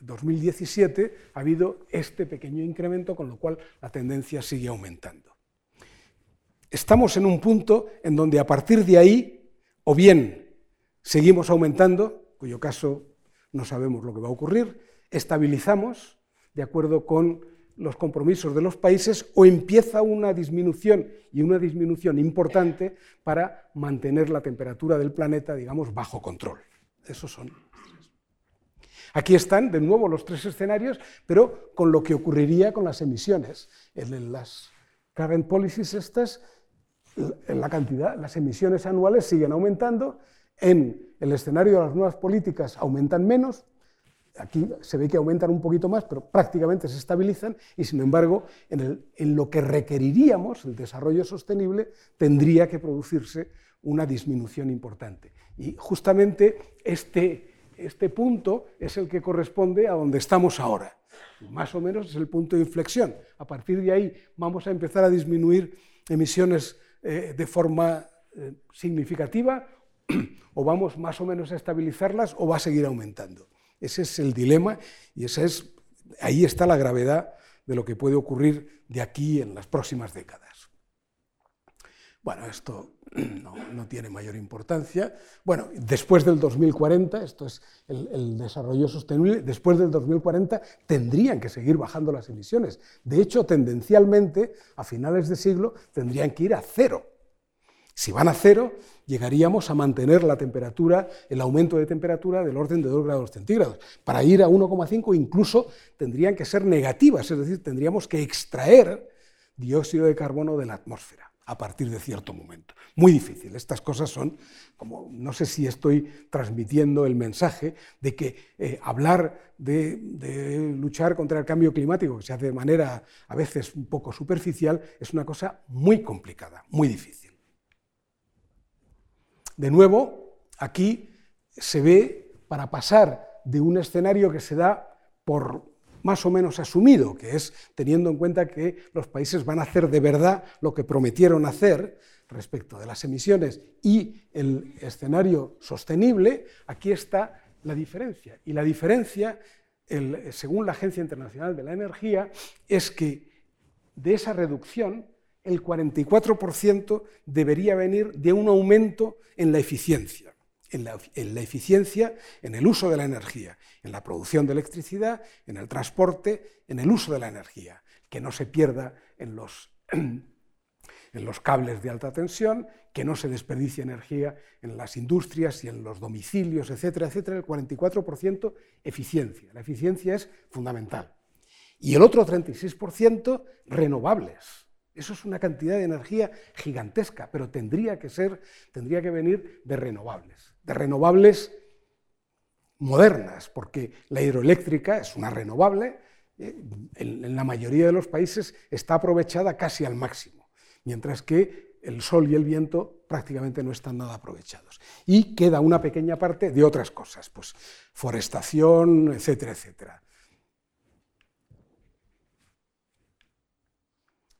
2017 eh, ha habido este pequeño incremento, con lo cual la tendencia sigue aumentando estamos en un punto en donde a partir de ahí, o bien seguimos aumentando, cuyo caso no sabemos lo que va a ocurrir, estabilizamos de acuerdo con los compromisos de los países o empieza una disminución y una disminución importante para mantener la temperatura del planeta, digamos, bajo control. Esos son. Aquí están de nuevo los tres escenarios, pero con lo que ocurriría con las emisiones. En las current policies estas la cantidad, las emisiones anuales siguen aumentando, en el escenario de las nuevas políticas aumentan menos, aquí se ve que aumentan un poquito más, pero prácticamente se estabilizan y sin embargo en, lo que requeriríamos el desarrollo sostenible tendría que producirse una disminución importante. Y justamente este, este punto es el que corresponde a donde estamos ahora. Más o menos es el punto de inflexión. A partir de ahí vamos a empezar a disminuir emisiones eh, de forma eh, significativa o vamos más o menos a estabilizarlas o va a seguir aumentando. Ese es el dilema y ahí está la gravedad de lo que puede ocurrir de aquí en las próximas décadas. Bueno, esto no, tiene mayor importancia. Bueno, después del 2040, esto es el, el, desarrollo sostenible, después del 2040 tendrían que seguir bajando las emisiones. De hecho, tendencialmente, a finales de siglo, tendrían que ir a cero. Si van a cero, llegaríamos a mantener la temperatura, el aumento de temperatura del orden de 2 grados centígrados. Para ir a 1,5 incluso tendrían que ser negativas, es decir, tendríamos que extraer dióxido de carbono de la atmósfera a partir de cierto momento. Muy difícil. Estas cosas son como, no sé si estoy transmitiendo el mensaje de que eh, hablar de, de, luchar contra el cambio climático, que se hace de manera a veces un poco superficial, es una cosa muy complicada, muy difícil. De nuevo, aquí se ve para pasar de un escenario que se da por más o menos asumido, que es teniendo en cuenta que los países van a hacer de verdad lo que prometieron hacer respecto de las emisiones y el escenario sostenible, aquí está la diferencia. Y la diferencia, según la Agencia Internacional de la Energía, es que de esa reducción el 44% debería venir de un aumento en la eficiencia, en la, eficiencia en el uso de la energía, en la producción de electricidad, en el transporte, en el uso de la energía, que no se pierda en los, en los cables de alta tensión, que no se desperdicie energía en las industrias y en los domicilios, etcétera, etcétera, el 44% eficiencia. La eficiencia es fundamental. Y el otro 36% renovables eso es una cantidad de energía gigantesca, pero tendría que ser, tendría que venir de renovables, de renovables modernas, porque la hidroeléctrica es una renovable, eh, en, la mayoría de los países está aprovechada casi al máximo, mientras que el sol y el viento prácticamente no están nada aprovechados. Y queda una pequeña parte de otras cosas, pues forestación, etcétera, etcétera.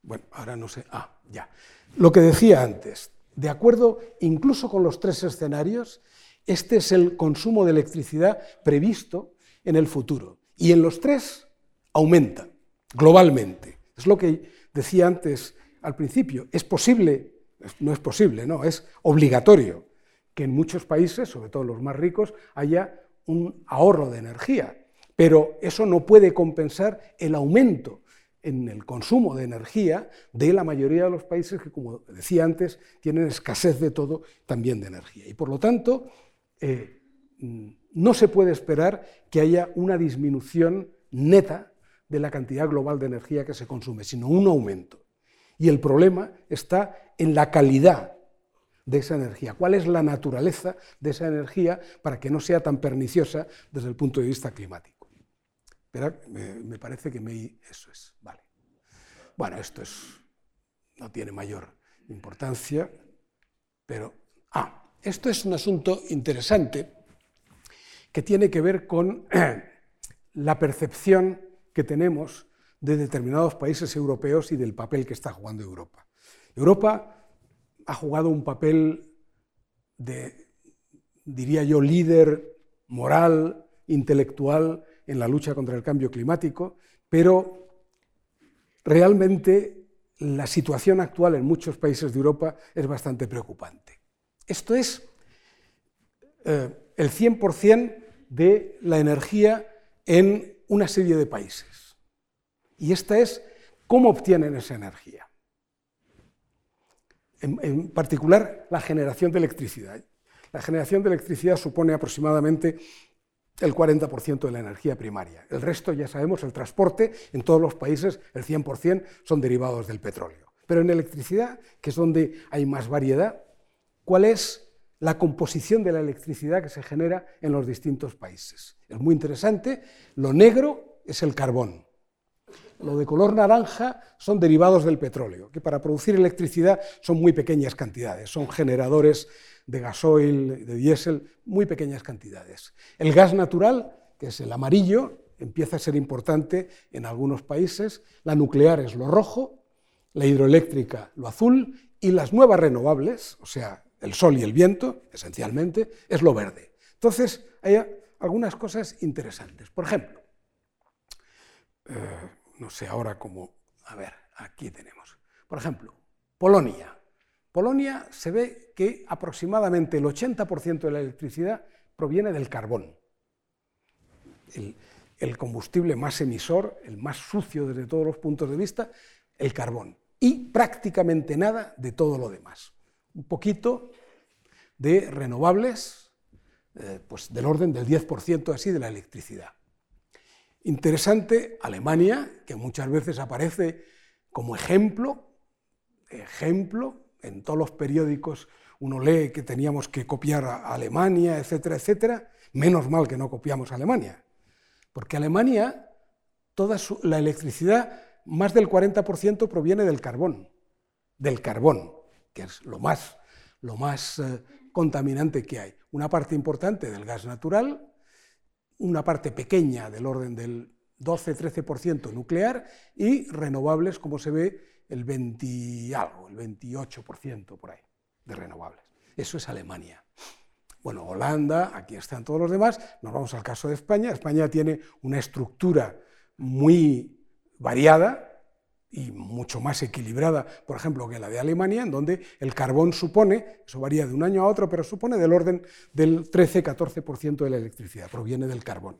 Bueno, ahora no sé. Ah, ya. Lo que decía antes, de acuerdo incluso con los tres escenarios, este es el consumo de electricidad previsto en el futuro. Y en los tres aumenta globalmente. Es lo que decía antes al principio. Es posible, no es posible, no, es obligatorio que en muchos países, sobre todo los más ricos, haya un ahorro de energía. Pero eso no puede compensar el aumento en el consumo de energía de la mayoría de los países que, como decía antes, tienen escasez de todo, también de energía. Y por lo tanto, eh, no se puede esperar que haya una disminución neta de la cantidad global de energía que se consume, sino un aumento. Y el problema está en la calidad de esa energía, cuál es la naturaleza de esa energía para que no sea tan perniciosa desde el punto de vista climático me, parece que me, eso es. Vale. Bueno, esto es, no tiene mayor importancia, pero... Ah, esto es un asunto interesante que tiene que ver con la percepción que tenemos de determinados países europeos y del papel que está jugando Europa. Europa ha jugado un papel de, diría yo, líder moral, intelectual, en la lucha contra el cambio climático, pero realmente la situación actual en muchos países de Europa es bastante preocupante. Esto es eh, el 100% de la energía en una serie de países. Y esta es cómo obtienen esa energía. en particular, la generación de electricidad. La generación de electricidad supone aproximadamente el 40% de la energía primaria. El resto, ya sabemos, el transporte, en todos los países el 100% son derivados del petróleo. Pero en electricidad, que es donde hay más variedad, ¿cuál es la composición de la electricidad que se genera en los distintos países. Es muy interesante, lo negro es el carbón, lo de color naranja son derivados del petróleo, que para producir electricidad son muy pequeñas cantidades, son generadores de gasoil, de diésel, muy pequeñas cantidades. El gas natural, que es el amarillo, empieza a ser importante en algunos países, la nuclear es lo rojo, la hidroeléctrica lo azul y las nuevas renovables, o sea, el sol y el viento, esencialmente, es lo verde. Entonces, hay algunas cosas interesantes. Por ejemplo, eh, no sé ahora cómo, a ver, aquí tenemos. Por ejemplo, Polonia. Polonia se ve que aproximadamente el 80% de la electricidad proviene del carbón. el combustible más emisor, el más sucio desde todos los puntos de vista, el carbón y prácticamente nada de todo lo demás. Un poquito de renovables, eh, pues del orden del 10% así de la electricidad. Interesante Alemania, que muchas veces aparece como ejemplo, ejemplo, en todos los periódicos uno lee que teníamos que copiar a Alemania, etcétera, etcétera. Menos mal que no copiamos a Alemania, porque Alemania, toda la electricidad más del 40% proviene del carbón, del carbón, que es lo más, lo más eh, contaminante que hay. Una parte importante del gas natural, una parte pequeña del orden del 12-13% nuclear y renovables, como se ve, el 20 algo, el 28% por ahí de renovables. Eso es Alemania. Bueno, Holanda, aquí están todos los demás. Nos vamos al caso de España. España tiene una estructura muy variada y mucho más equilibrada, por ejemplo, que la de Alemania, en donde el carbón supone, eso varía de un año a otro, pero supone del orden del 13-14% de la electricidad, proviene del carbón.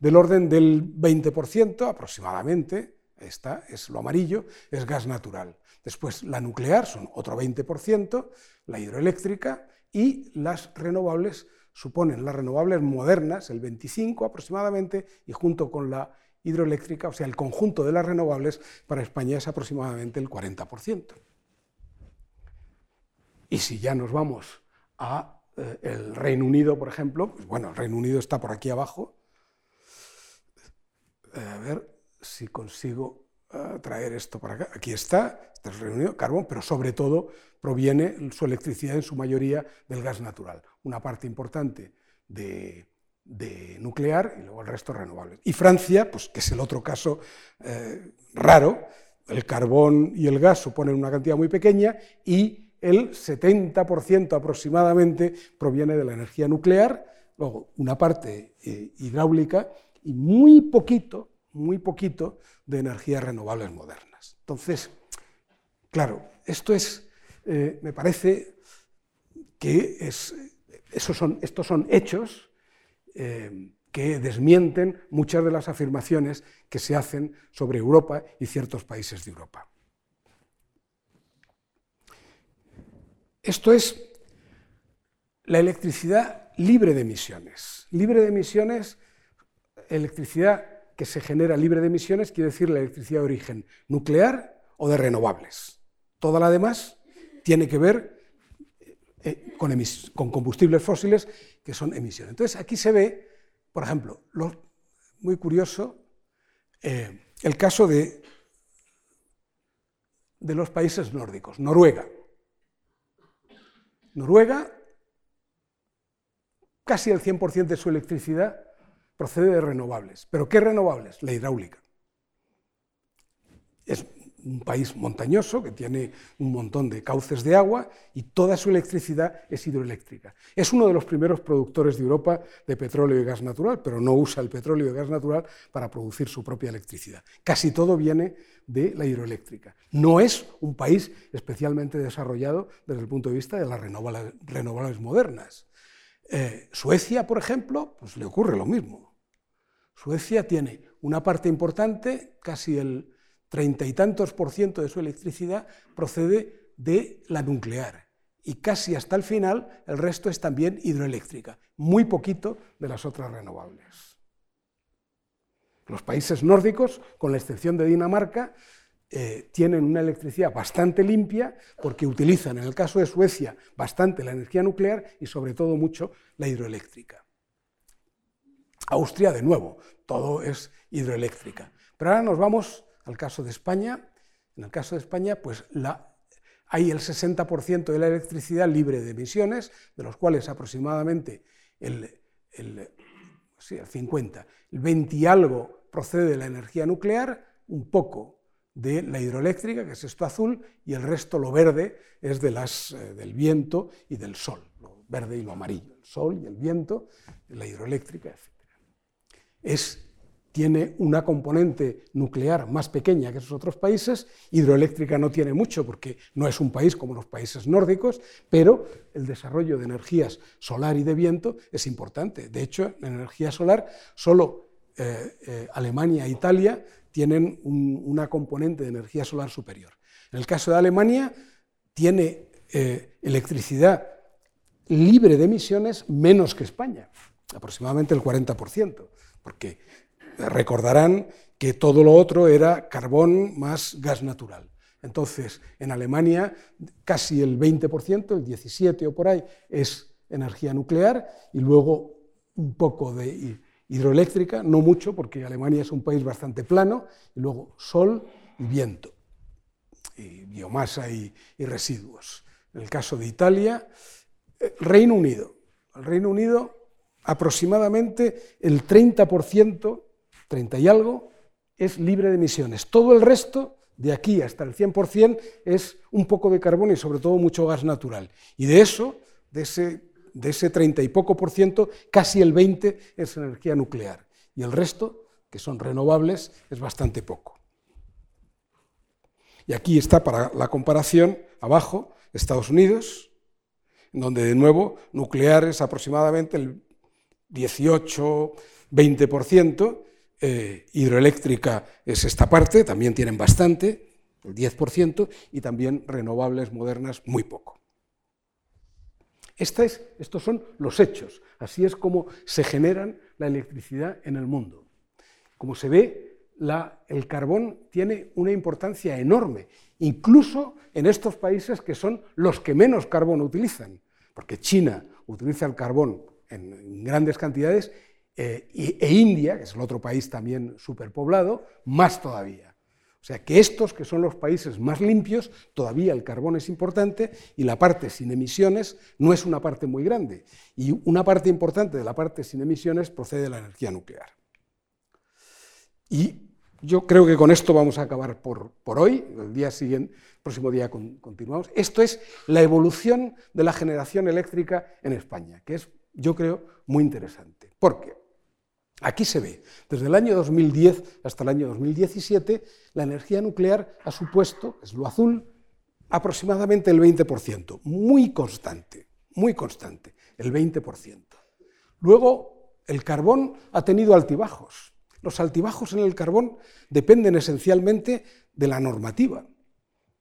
Del orden del 20% aproximadamente, esta es lo amarillo, es gas natural. Después la nuclear son otro 20%, la hidroeléctrica y las renovables suponen las renovables modernas el 25 aproximadamente y junto con la hidroeléctrica, o sea, el conjunto de las renovables para España es aproximadamente el 40%. Y si ya nos vamos a eh, el Reino Unido, por ejemplo, pues bueno, el Reino Unido está por aquí abajo. Eh, a ver si consigo eh, traer esto para acá. Aquí está, este es el Reino Unido, carbón, pero sobre todo proviene su electricidad en su mayoría del gas natural. Una parte importante de, de nuclear y luego el resto renovables. Y Francia, pues, que es el otro caso eh, raro, el carbón y el gas suponen una cantidad muy pequeña y el 70% aproximadamente proviene de la energía nuclear, luego una parte eh, hidráulica y muy poquito, muy poquito de energías renovables modernas. Entonces, claro, esto es, eh, me parece que es, esos son, estos son hechos eh, que desmienten muchas de las afirmaciones que se hacen sobre Europa y ciertos países de Europa. Esto es la electricidad libre de emisiones. Libre de emisiones, electricidad que se genera libre de emisiones, quiere decir la electricidad de origen nuclear o de renovables. Toda la demás tiene que ver eh, con, combustibles fósiles que son emisiones. Entonces aquí se ve, por ejemplo, muy curioso, eh, el caso de, de los países nórdicos. Noruega. Noruega, casi el 100% de su electricidad procede de renovables. ¿Pero qué renovables? La hidráulica. Es un país montañoso que tiene un montón de cauces de agua y toda su electricidad es hidroeléctrica. Es uno de los primeros productores de Europa de petróleo y gas natural, pero no usa el petróleo y gas natural para producir su propia electricidad. Casi todo viene de la hidroeléctrica. No es un país especialmente desarrollado desde el punto de vista de las renovables, modernas. Eh, Suecia, por ejemplo, pues le ocurre lo mismo. Suecia tiene una parte importante, casi el treinta y tantos por ciento de su electricidad procede de la nuclear y casi hasta el final el resto es también hidroeléctrica, muy poquito de las otras renovables. Los países nórdicos, con la excepción de Dinamarca, eh, tienen una electricidad bastante limpia porque utilizan, en el caso de Suecia, bastante la energía nuclear y sobre todo mucho la hidroeléctrica. Austria, de nuevo, todo es hidroeléctrica. Pero ahora nos vamos al caso de España. En el caso de España, pues hay el 60% de la electricidad libre de emisiones, de los cuales aproximadamente el, el, el 50, el 20 y algo procede de la energía nuclear, un poco de la hidroeléctrica, que es esto azul, y el resto, lo verde, es de las, eh, del viento y del sol, lo verde y lo amarillo, el sol y el viento, la hidroeléctrica, etc. Es, tiene una componente nuclear más pequeña que esos otros países, hidroeléctrica no tiene mucho porque no es un país como los países nórdicos, pero el desarrollo de energías solar y de viento es importante. De hecho, en energía solar solo eh, eh, Alemania e Italia tienen una componente de energía solar superior. En el caso de Alemania, tiene eh, electricidad libre de emisiones menos que España, aproximadamente el 40%, porque recordarán que todo lo otro era carbón más gas natural. Entonces, en Alemania casi el 20%, el 17% o por ahí, es energía nuclear y luego un poco de hidroeléctrica, no mucho, porque Alemania es un país bastante plano, y luego sol y viento, y biomasa y, residuos. En el caso de Italia, Reino Unido. El Reino Unido aproximadamente el 30%, 30 y algo, es libre de emisiones. Todo el resto, de aquí hasta el 100%, es un poco de carbón y sobre todo mucho gas natural. Y de eso, de ese de ese 30 y poco por ciento, casi el 20 es energía nuclear. Y el resto, que son renovables, es bastante poco. Y aquí está para la comparación, abajo, Estados Unidos, donde de nuevo nuclear es aproximadamente el 18-20%, eh, hidroeléctrica es esta parte, también tienen bastante, el 10%, y también renovables modernas muy poco estos son los hechos, así es como se generan la electricidad en el mundo. Como se ve, el carbón tiene una importancia enorme, incluso en estos países que son los que menos carbón utilizan, porque China utiliza el carbón en, grandes cantidades eh, e India, que es el otro país también superpoblado, más todavía. O sea que estos, que son los países más limpios, todavía el carbón es importante y la parte sin emisiones no es una parte muy grande. Y una parte importante de la parte sin emisiones procede de la energía nuclear. Y yo creo que con esto vamos a acabar por, hoy. El día siguiente, próximo día continuamos. Esto es la evolución de la generación eléctrica en España, que es, yo creo, muy interesante. ¿Por qué? Aquí se ve, desde el año 2010 hasta el año 2017, la energía nuclear ha supuesto, es lo azul, aproximadamente el 20%, muy constante, muy constante, el 20%. Luego, el carbón ha tenido altibajos. Los altibajos en el carbón dependen esencialmente de la normativa,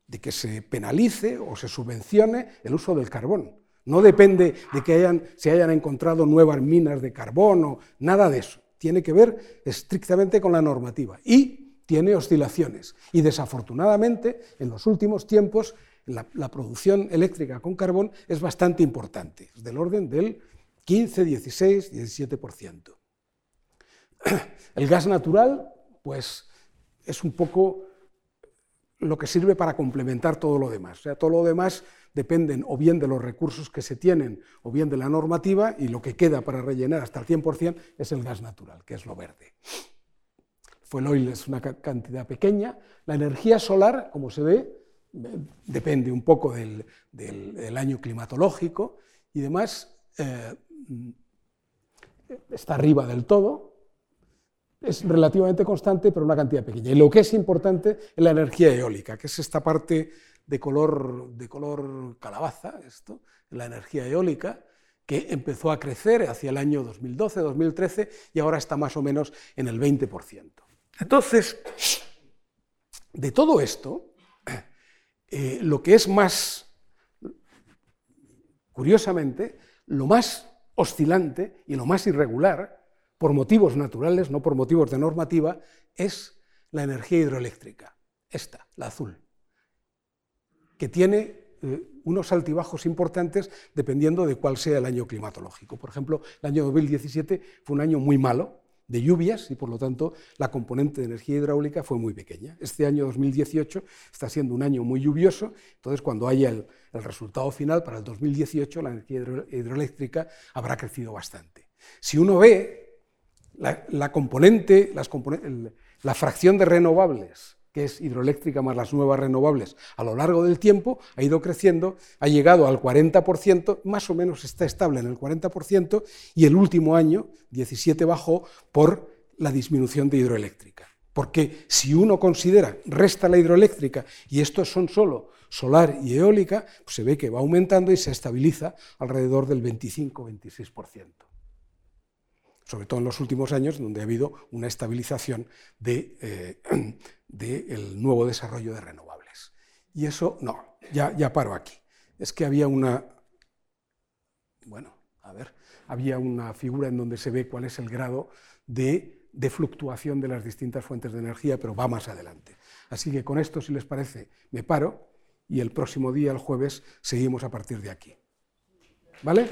de que se penalice o se subvencione el uso del carbón. No depende de que se hayan encontrado nuevas minas de carbón o nada de eso tiene que ver estrictamente con la normativa y tiene oscilaciones. Y desafortunadamente, en los últimos tiempos, la, producción eléctrica con carbón es bastante importante, es del orden del 15, 16, 17%. El gas natural, pues, es un poco lo que sirve para complementar todo lo demás. O sea, todo lo demás dependen o bien de los recursos que se tienen o bien de la normativa y lo que queda para rellenar hasta el 100% es el gas natural, que es lo verde. El oil es una cantidad pequeña. La energía solar, como se ve, depende un poco del, año climatológico y demás, eh, está arriba del todo, es relativamente constante, pero una cantidad pequeña. Y lo que es importante es la energía eólica, que es esta parte de color, de color calabaza, esto, la energía eólica, que empezó a crecer hacia el año 2012-2013 y ahora está más o menos en el 20%. Entonces, de todo esto, eh, lo que es más, curiosamente, lo más oscilante y lo más irregular, por motivos naturales, no por motivos de normativa, es la energía hidroeléctrica. esta, la azul, que tiene eh, unos altibajos importantes dependiendo de cuál sea el año climatológico. Por ejemplo, el año 2017 fue un año muy malo de lluvias y por lo tanto la componente de energía hidráulica fue muy pequeña. Este año 2018 está siendo un año muy lluvioso, entonces cuando haya el, resultado final para el 2018 la energía hidroeléctrica habrá crecido bastante. Si uno ve la, componente, la fracción de renovables que es hidroeléctrica más las nuevas renovables, a lo largo del tiempo ha ido creciendo, ha llegado al 40%, más o menos está estable en el 40%, y el último año, 17, bajó por la disminución de hidroeléctrica. Porque si uno considera, resta la hidroeléctrica y estos son solo solar y eólica, pues se ve que va aumentando y se estabiliza alrededor del 25-26% sobre todo en los últimos años, donde ha habido una estabilización del de, nuevo desarrollo de renovables. Y eso, no, ya, ya paro aquí. Es que había una, bueno, a ver, había una figura en donde se ve cuál es el grado de, de fluctuación de las distintas fuentes de energía, pero va más adelante. Así que con esto, si les parece, me paro y el próximo día, el jueves, seguimos a partir de aquí. ¿Vale?